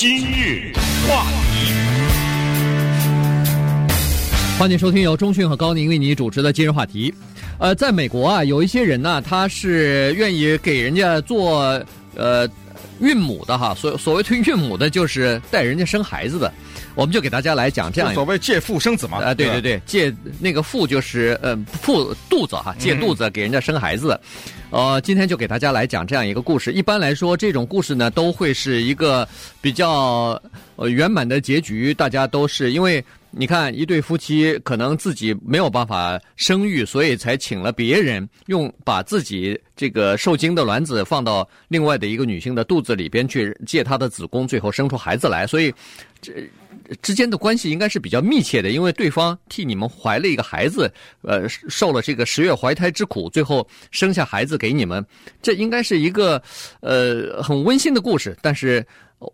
今日话题，欢迎收听由中讯和高宁为你主持的今日话题。呃，在美国啊，有一些人呢，他是愿意给人家做呃孕母的哈。所所谓推孕母的，就是带人家生孩子的。我们就给大家来讲这样，所谓借腹生子嘛。啊、呃，对对对，借那个腹就是呃腹肚子哈，借肚子给人家生孩子。嗯、呃，今天就给大家来讲这样一个故事。一般来说，这种故事呢，都会是一个比较呃圆满的结局。大家都是因为你看，一对夫妻可能自己没有办法生育，所以才请了别人用把自己这个受精的卵子放到另外的一个女性的肚子里边去，借她的子宫，最后生出孩子来。所以这。之间的关系应该是比较密切的，因为对方替你们怀了一个孩子，呃，受了这个十月怀胎之苦，最后生下孩子给你们，这应该是一个呃很温馨的故事，但是。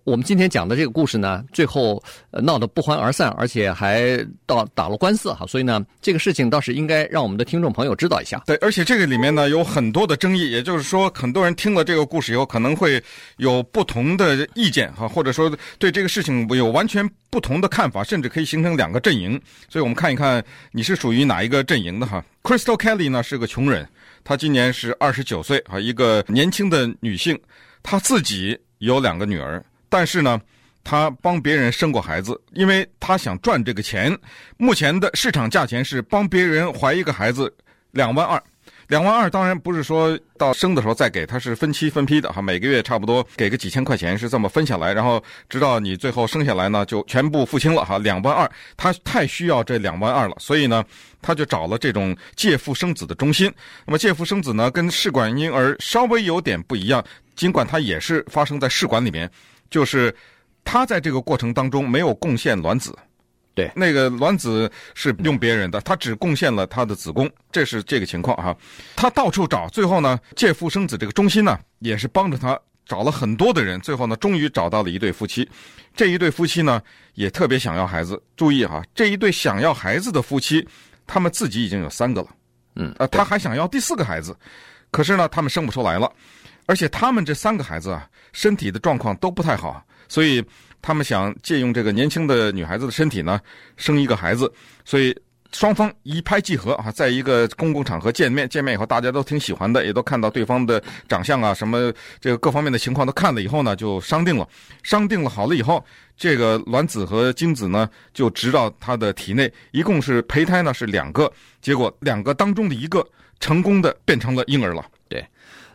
我们今天讲的这个故事呢，最后闹得不欢而散，而且还到打了官司哈，所以呢，这个事情倒是应该让我们的听众朋友知道一下。对，而且这个里面呢有很多的争议，也就是说，很多人听了这个故事以后，可能会有不同的意见哈，或者说对这个事情有完全不同的看法，甚至可以形成两个阵营。所以我们看一看你是属于哪一个阵营的哈。Crystal Kelly 呢是个穷人，她今年是二十九岁啊，一个年轻的女性，她自己有两个女儿。但是呢，他帮别人生过孩子，因为他想赚这个钱。目前的市场价钱是帮别人怀一个孩子两万二，两万二当然不是说到生的时候再给，他是分期分批的哈，每个月差不多给个几千块钱是这么分下来，然后直到你最后生下来呢，就全部付清了哈，两万二，他太需要这两万二了，所以呢，他就找了这种借腹生子的中心。那么借腹生子呢，跟试管婴儿稍微有点不一样，尽管它也是发生在试管里面。就是他在这个过程当中没有贡献卵子，对，那个卵子是用别人的，他只贡献了他的子宫，这是这个情况哈。他到处找，最后呢，借腹生子这个中心呢，也是帮着他找了很多的人，最后呢，终于找到了一对夫妻。这一对夫妻呢，也特别想要孩子。注意哈，这一对想要孩子的夫妻，他们自己已经有三个了，嗯，呃，他还想要第四个孩子，可是呢，他们生不出来了。而且他们这三个孩子啊，身体的状况都不太好，所以他们想借用这个年轻的女孩子的身体呢，生一个孩子。所以双方一拍即合啊，在一个公共场合见面，见面以后大家都挺喜欢的，也都看到对方的长相啊，什么这个各方面的情况都看了以后呢，就商定了。商定了好了以后，这个卵子和精子呢就植到他的体内，一共是胚胎呢是两个，结果两个当中的一个成功的变成了婴儿了。对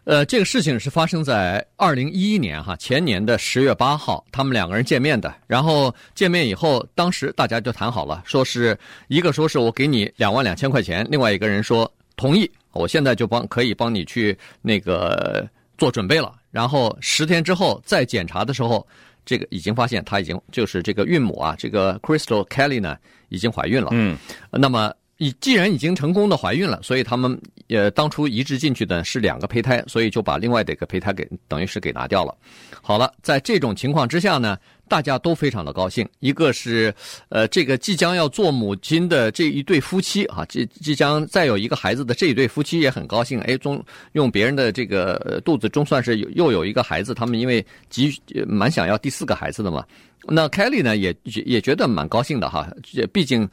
呃，这个事情是发生在二零一一年哈，前年的十月八号，他们两个人见面的。然后见面以后，当时大家就谈好了，说是一个说是我给你两万两千块钱，另外一个人说同意，我现在就帮可以帮你去那个做准备了。然后十天之后再检查的时候，这个已经发现她已经就是这个孕母啊，这个 Crystal Kelly 呢已经怀孕了。嗯，那么。已既然已经成功的怀孕了，所以他们呃当初移植进去的是两个胚胎，所以就把另外的一个胚胎给等于是给拿掉了。好了，在这种情况之下呢，大家都非常的高兴。一个是呃这个即将要做母亲的这一对夫妻啊，即即将再有一个孩子的这一对夫妻也很高兴。哎，中用别人的这个肚子中算是有又有一个孩子，他们因为急蛮想要第四个孩子的嘛。那 Kelly 呢也也觉得蛮高兴的哈，也毕竟。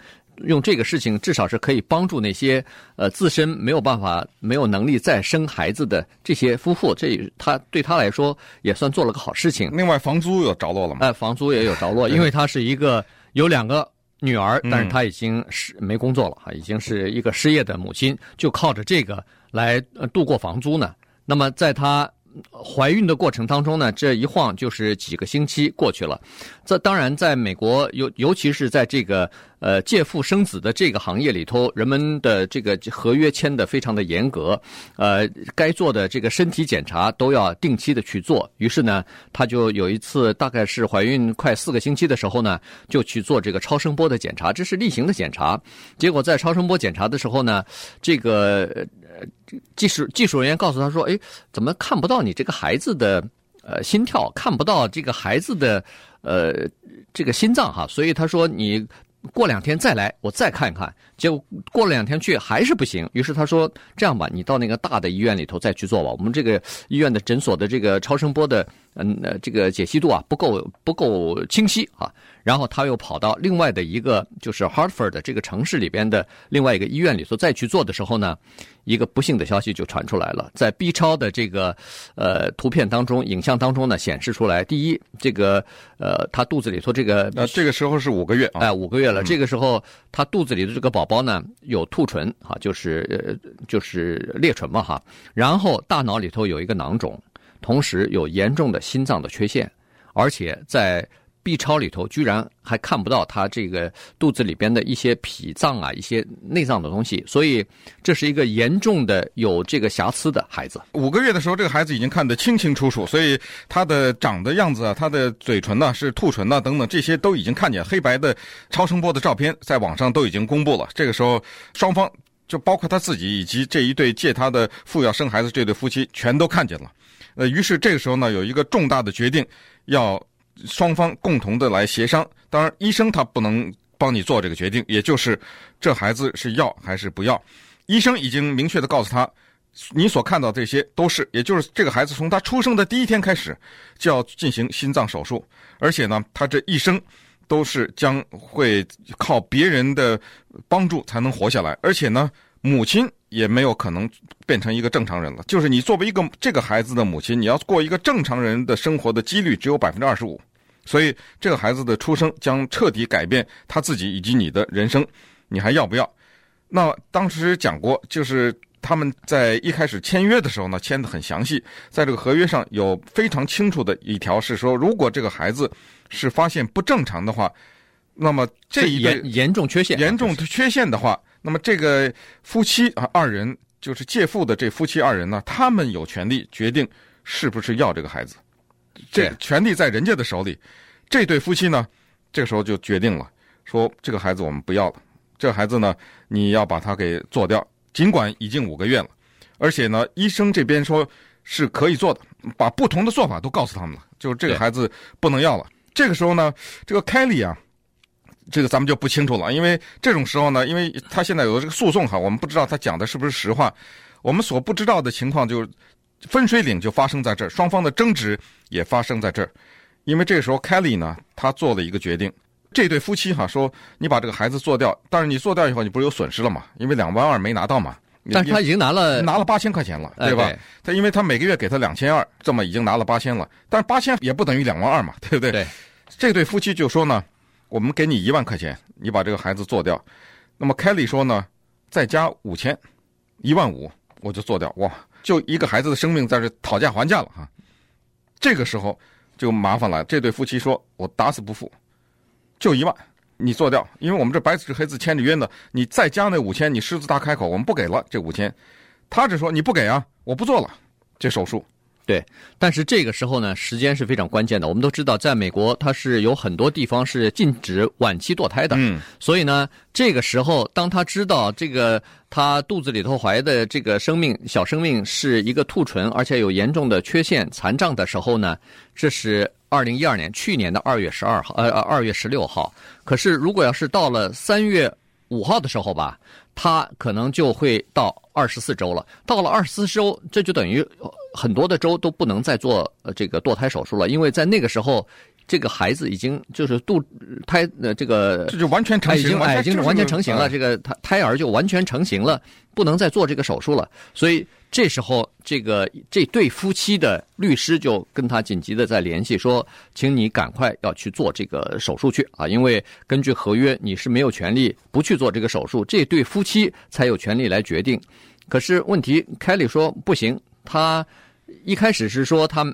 用这个事情，至少是可以帮助那些呃自身没有办法、没有能力再生孩子的这些夫妇，这他对他来说也算做了个好事情。另外，房租有着落了吗？哎，房租也有着落，因为他是一个有两个女儿，但是他已经是没工作了哈，已经是一个失业的母亲，就靠着这个来度过房租呢。那么在他。怀孕的过程当中呢，这一晃就是几个星期过去了。这当然，在美国尤尤其是在这个呃借腹生子的这个行业里头，人们的这个合约签得非常的严格，呃，该做的这个身体检查都要定期的去做。于是呢，他就有一次大概是怀孕快四个星期的时候呢，就去做这个超声波的检查，这是例行的检查。结果在超声波检查的时候呢，这个。技术技术人员告诉他说：“哎，怎么看不到你这个孩子的呃心跳，看不到这个孩子的呃这个心脏哈？所以他说你过两天再来，我再看一看。结果过了两天去还是不行，于是他说：“这样吧，你到那个大的医院里头再去做吧。我们这个医院的诊所的这个超声波的，嗯，呃，这个解析度啊不够不够清晰啊。”然后他又跑到另外的一个就是 Hartford 的这个城市里边的另外一个医院里头再去做的时候呢，一个不幸的消息就传出来了。在 B 超的这个呃图片当中、影像当中呢，显示出来，第一，这个呃他肚子里头这个呃这个时候是五个月啊，哎五个月了。这个时候他肚子里的这个宝宝呢有兔唇哈，就是呃就是裂唇嘛哈。然后大脑里头有一个囊肿，同时有严重的心脏的缺陷，而且在 B 超里头居然还看不到他这个肚子里边的一些脾脏啊，一些内脏的东西，所以这是一个严重的有这个瑕疵的孩子。五个月的时候，这个孩子已经看得清清楚楚，所以他的长的样子啊，他的嘴唇呢是兔唇呐等等，这些都已经看见。黑白的超声波的照片在网上都已经公布了。这个时候，双方就包括他自己以及这一对借他的腹要生孩子这对夫妻全都看见了。呃，于是这个时候呢，有一个重大的决定要。双方共同的来协商，当然医生他不能帮你做这个决定，也就是这孩子是要还是不要。医生已经明确的告诉他，你所看到这些都是，也就是这个孩子从他出生的第一天开始就要进行心脏手术，而且呢，他这一生都是将会靠别人的帮助才能活下来，而且呢，母亲。也没有可能变成一个正常人了。就是你作为一个这个孩子的母亲，你要过一个正常人的生活的几率只有百分之二十五，所以这个孩子的出生将彻底改变他自己以及你的人生。你还要不要？那当时讲过，就是他们在一开始签约的时候呢，签的很详细，在这个合约上有非常清楚的一条是说，如果这个孩子是发现不正常的话，那么这一严严重缺陷，严重缺陷的话。那么这个夫妻啊，二人就是借腹的这夫妻二人呢，他们有权利决定是不是要这个孩子，这权利在人家的手里。这对夫妻呢，这个时候就决定了，说这个孩子我们不要了，这个孩子呢，你要把他给做掉，尽管已经五个月了，而且呢，医生这边说是可以做的，把不同的做法都告诉他们了，就是这个孩子不能要了。这个时候呢，这个凯利啊。这个咱们就不清楚了，因为这种时候呢，因为他现在有这个诉讼哈，我们不知道他讲的是不是实话。我们所不知道的情况就是分水岭就发生在这儿，双方的争执也发生在这儿。因为这个时候，Kelly 呢，他做了一个决定，这对夫妻哈说，你把这个孩子做掉，但是你做掉以后，你不是有损失了吗？因为两万二没拿到嘛。但是他已经拿了拿了八千块钱了，对吧？哎、对他因为他每个月给他两千二，这么已经拿了八千了，但是八千也不等于两万二嘛，对不对？对。这对夫妻就说呢。我们给你一万块钱，你把这个孩子做掉。那么凯利说呢，再加五千，一万五，我就做掉。哇，就一个孩子的生命在这讨价还价了哈。这个时候就麻烦了，这对夫妻说：“我打死不付，就一万，你做掉。因为我们这白纸黑字签着约呢，你再加那五千，你狮子大开口，我们不给了这五千。”他只说：“你不给啊，我不做了这手术。”对，但是这个时候呢，时间是非常关键的。我们都知道，在美国，它是有很多地方是禁止晚期堕胎的。嗯，所以呢，这个时候，当他知道这个他肚子里头怀的这个生命小生命是一个兔唇，而且有严重的缺陷残障的时候呢，这是二零一二年去年的二月十二号，呃，二月十六号。可是，如果要是到了三月五号的时候吧，他可能就会到二十四周了。到了二十四周，这就等于。很多的周都不能再做这个堕胎手术了，因为在那个时候，这个孩子已经就是肚胎呃这个这就完全成型了，已经完全成型了，这个胎胎儿就完全成型了，不能再做这个手术了。所以这时候，这个这对夫妻的律师就跟他紧急的在联系，说，请你赶快要去做这个手术去啊，因为根据合约你是没有权利不去做这个手术，这对夫妻才有权利来决定。可是问题，凯里说不行，他。一开始是说他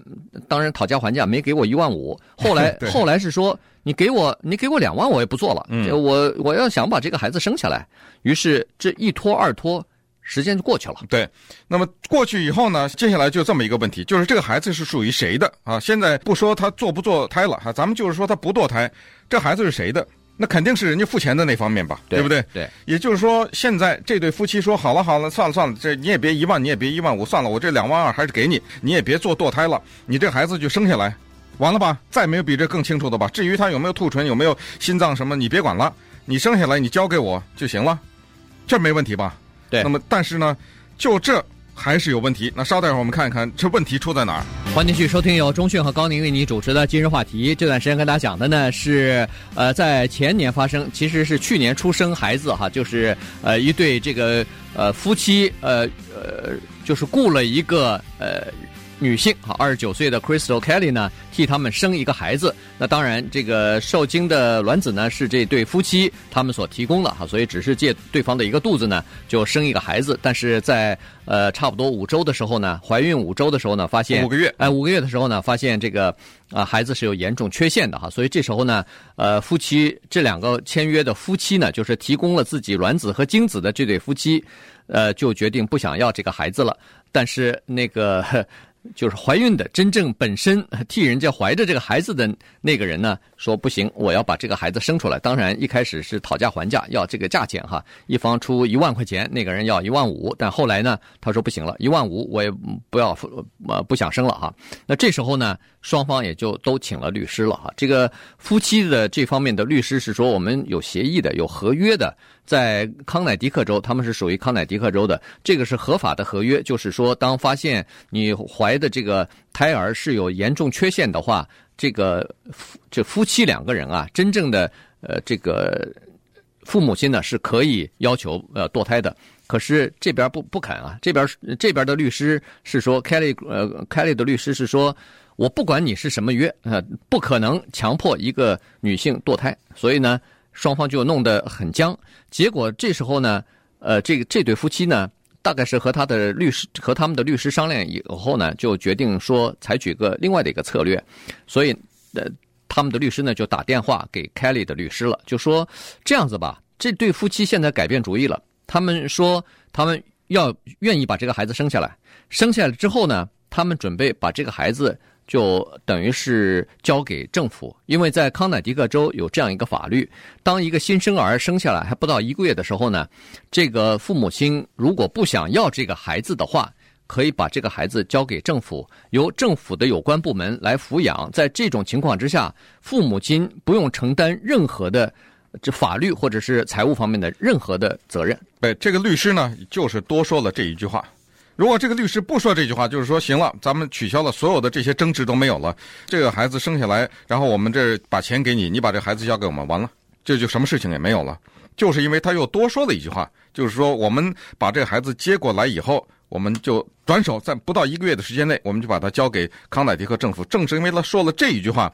当然讨价还价没给我一万五，后来 后来是说你给我你给我两万我也不做了，嗯、我我要想把这个孩子生下来，于是这一拖二拖，时间就过去了。对，那么过去以后呢，接下来就这么一个问题，就是这个孩子是属于谁的啊？现在不说他做不做胎了哈，咱们就是说他不堕胎，这孩子是谁的？那肯定是人家付钱的那方面吧，对，对不对？对，也就是说，现在这对夫妻说好了好了，算了算了，这你也别一万，你也别一万五，算了，我这两万二还是给你，你也别做堕胎了，你这孩子就生下来，完了吧？再没有比这更清楚的吧？至于他有没有兔唇，有没有心脏什么，你别管了，你生下来你交给我就行了，这没问题吧？对。那么，但是呢，就这还是有问题。那稍待会儿我们看一看这问题出在哪儿。欢迎继续收听由钟迅和高宁为你主持的今日话题。这段时间跟大家讲的呢是，呃，在前年发生，其实是去年出生孩子哈，就是呃一对这个呃夫妻，呃呃就是雇了一个呃。女性啊，二十九岁的 Crystal Kelly 呢，替他们生一个孩子。那当然，这个受精的卵子呢，是这对夫妻他们所提供的哈，所以只是借对方的一个肚子呢，就生一个孩子。但是在呃差不多五周的时候呢，怀孕五周的时候呢，发现五个月，哎、呃，五个月的时候呢，发现这个啊、呃、孩子是有严重缺陷的哈，所以这时候呢，呃，夫妻这两个签约的夫妻呢，就是提供了自己卵子和精子的这对夫妻，呃，就决定不想要这个孩子了。但是那个。就是怀孕的真正本身 替人家怀着这个孩子的那个人呢，说不行，我要把这个孩子生出来。当然一开始是讨价还价，要这个价钱哈，一方出一万块钱，那个人要一万五。但后来呢，他说不行了，一万五我也不要，呃，不想生了哈。那这时候呢，双方也就都请了律师了哈。这个夫妻的这方面的律师是说，我们有协议的，有合约的。在康乃狄克州，他们是属于康乃狄克州的，这个是合法的合约。就是说，当发现你怀的这个胎儿是有严重缺陷的话，这个这夫妻两个人啊，真正的呃这个父母亲呢是可以要求呃堕胎的。可是这边不不肯啊，这边这边的律师是说，Kelly 呃 Kelly 的律师是说，我不管你是什么约，呃，不可能强迫一个女性堕胎，所以呢。双方就弄得很僵，结果这时候呢，呃，这个这对夫妻呢，大概是和他的律师和他们的律师商量以后呢，就决定说采取个另外的一个策略，所以呃，他们的律师呢就打电话给 Kelly 的律师了，就说这样子吧，这对夫妻现在改变主意了，他们说他们要愿意把这个孩子生下来，生下来之后呢，他们准备把这个孩子。就等于是交给政府，因为在康乃狄克州有这样一个法律：当一个新生儿生下来还不到一个月的时候呢，这个父母亲如果不想要这个孩子的话，可以把这个孩子交给政府，由政府的有关部门来抚养。在这种情况之下，父母亲不用承担任何的这法律或者是财务方面的任何的责任。对，这个律师呢，就是多说了这一句话。如果这个律师不说这句话，就是说行了，咱们取消了所有的这些争执都没有了，这个孩子生下来，然后我们这把钱给你，你把这孩子交给我们，完了，这就什么事情也没有了。就是因为他又多说了一句话，就是说我们把这孩子接过来以后，我们就转手在不到一个月的时间内，我们就把他交给康乃迪克政府。正是因为他说了这一句话，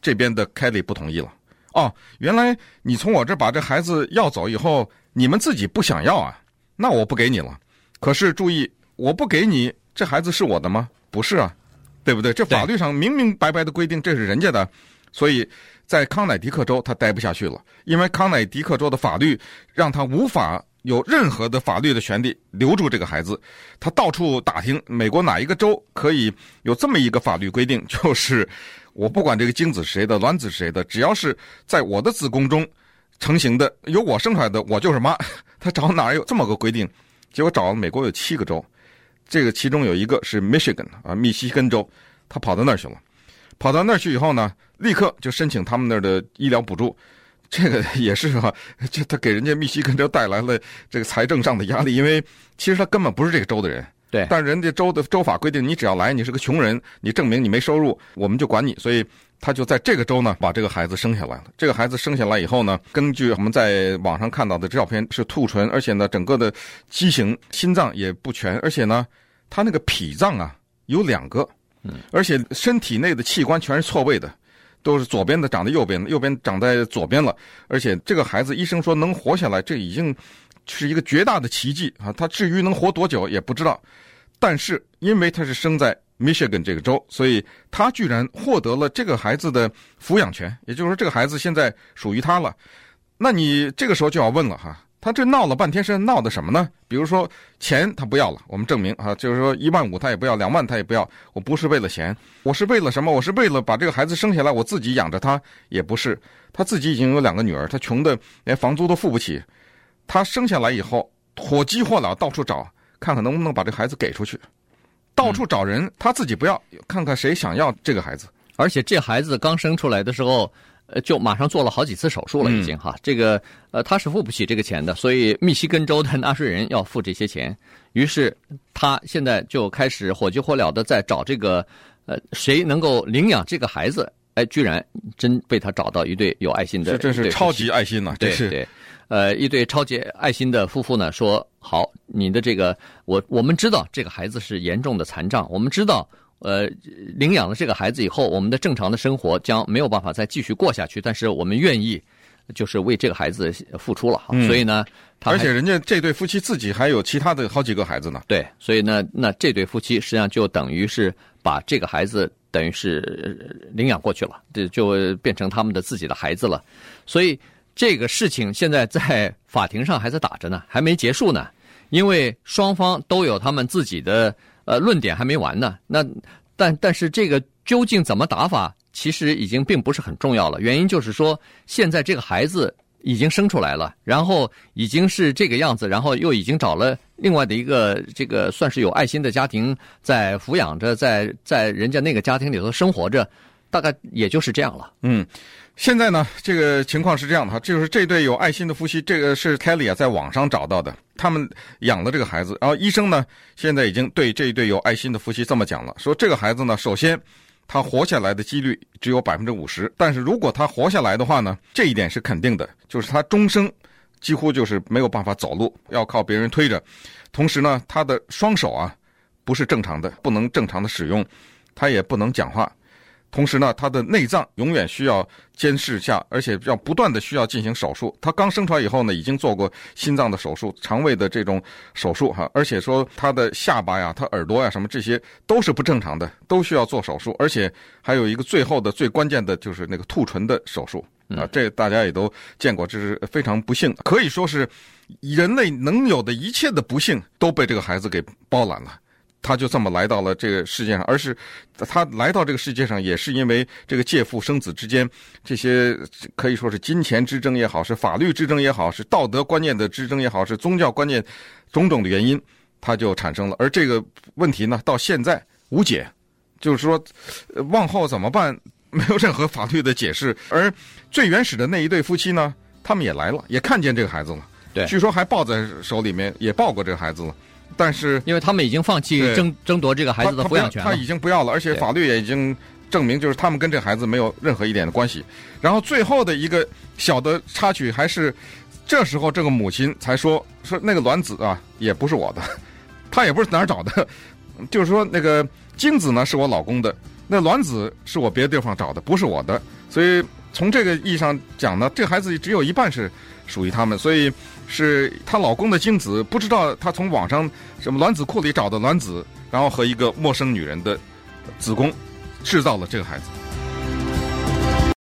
这边的凯利不同意了。哦，原来你从我这把这孩子要走以后，你们自己不想要啊？那我不给你了。可是注意。我不给你，这孩子是我的吗？不是啊，对不对？这法律上明明白白的规定，这是人家的，所以在康乃狄克州他待不下去了，因为康乃狄克州的法律让他无法有任何的法律的权利留住这个孩子。他到处打听美国哪一个州可以有这么一个法律规定，就是我不管这个精子是谁的，卵子是谁的，只要是在我的子宫中成型的，由我生出来的，我就是妈。他找哪有这么个规定？结果找了美国有七个州。这个其中有一个是 Michigan 啊，密西根州，他跑到那儿去了。跑到那儿去以后呢，立刻就申请他们那儿的医疗补助。这个也是哈、啊，就他给人家密西根州带来了这个财政上的压力，因为其实他根本不是这个州的人。对。但人家州的州法规定，你只要来，你是个穷人，你证明你没收入，我们就管你。所以。他就在这个州呢，把这个孩子生下来了。这个孩子生下来以后呢，根据我们在网上看到的照片，是兔唇，而且呢，整个的畸形，心脏也不全，而且呢，他那个脾脏啊有两个，嗯，而且身体内的器官全是错位的，都是左边的长在右边，右边长在左边了。而且这个孩子医生说能活下来，这已经是一个绝大的奇迹啊！他至于能活多久也不知道，但是因为他是生在。Michigan 这个州，所以他居然获得了这个孩子的抚养权，也就是说，这个孩子现在属于他了。那你这个时候就要问了哈，他这闹了半天是闹的什么呢？比如说钱他不要了，我们证明啊，就是说一万五他也不要，两万他也不要，我不是为了钱，我是为了什么？我是为了把这个孩子生下来，我自己养着他，也不是，他自己已经有两个女儿，他穷的连房租都付不起，他生下来以后火急火燎到处找，看看能不能把这孩子给出去。到处找人，他自己不要，看看谁想要这个孩子。而且这孩子刚生出来的时候，呃，就马上做了好几次手术了，已经哈。嗯、这个呃，他是付不起这个钱的，所以密西根州的纳税人要付这些钱。于是他现在就开始火急火燎的在找这个呃，谁能够领养这个孩子？哎，居然真被他找到一对有爱心的，这真是超级爱心呐、啊！这是对对，呃，一对超级爱心的夫妇呢，说好，你的这个我我们知道这个孩子是严重的残障，我们知道。呃，领养了这个孩子以后，我们的正常的生活将没有办法再继续过下去。但是我们愿意，就是为这个孩子付出了。嗯、所以呢，而且人家这对夫妻自己还有其他的好几个孩子呢。对，所以呢，那这对夫妻实际上就等于是把这个孩子等于是领养过去了，这就变成他们的自己的孩子了。所以这个事情现在在法庭上还在打着呢，还没结束呢，因为双方都有他们自己的。呃，论点还没完呢。那，但但是这个究竟怎么打法，其实已经并不是很重要了。原因就是说，现在这个孩子已经生出来了，然后已经是这个样子，然后又已经找了另外的一个这个算是有爱心的家庭在抚养着，在在人家那个家庭里头生活着，大概也就是这样了。嗯。现在呢，这个情况是这样的哈，就是这对有爱心的夫妻，这个是 Kelly 啊在网上找到的，他们养了这个孩子，然后医生呢现在已经对这一对有爱心的夫妻这么讲了，说这个孩子呢，首先他活下来的几率只有百分之五十，但是如果他活下来的话呢，这一点是肯定的，就是他终生几乎就是没有办法走路，要靠别人推着，同时呢，他的双手啊不是正常的，不能正常的使用，他也不能讲话。同时呢，他的内脏永远需要监视下，而且要不断的需要进行手术。他刚生出来以后呢，已经做过心脏的手术、肠胃的这种手术哈，而且说他的下巴呀、他耳朵呀什么这些都是不正常的，都需要做手术。而且还有一个最后的最关键的就是那个兔唇的手术啊，这大家也都见过，这是非常不幸，可以说是人类能有的一切的不幸都被这个孩子给包揽了。他就这么来到了这个世界上，而是他来到这个世界上，也是因为这个借腹生子之间这些可以说是金钱之争也好，是法律之争也好，是道德观念的之争也好，是宗教观念种种的原因，他就产生了。而这个问题呢，到现在无解，就是说往后怎么办，没有任何法律的解释。而最原始的那一对夫妻呢，他们也来了，也看见这个孩子了，对，据说还抱在手里面，也抱过这个孩子了。但是，因为他们已经放弃争争夺这个孩子的抚养权了，他已经不要了，而且法律也已经证明，就是他们跟这个孩子没有任何一点的关系。然后最后的一个小的插曲，还是这时候这个母亲才说说那个卵子啊，也不是我的，他也不是哪儿找的，就是说那个精子呢是我老公的，那卵子是我别的地方找的，不是我的。所以从这个意义上讲呢，这个孩子只有一半是属于他们，所以。是她老公的精子，不知道她从网上什么卵子库里找的卵子，然后和一个陌生女人的子宫，制造了这个孩子。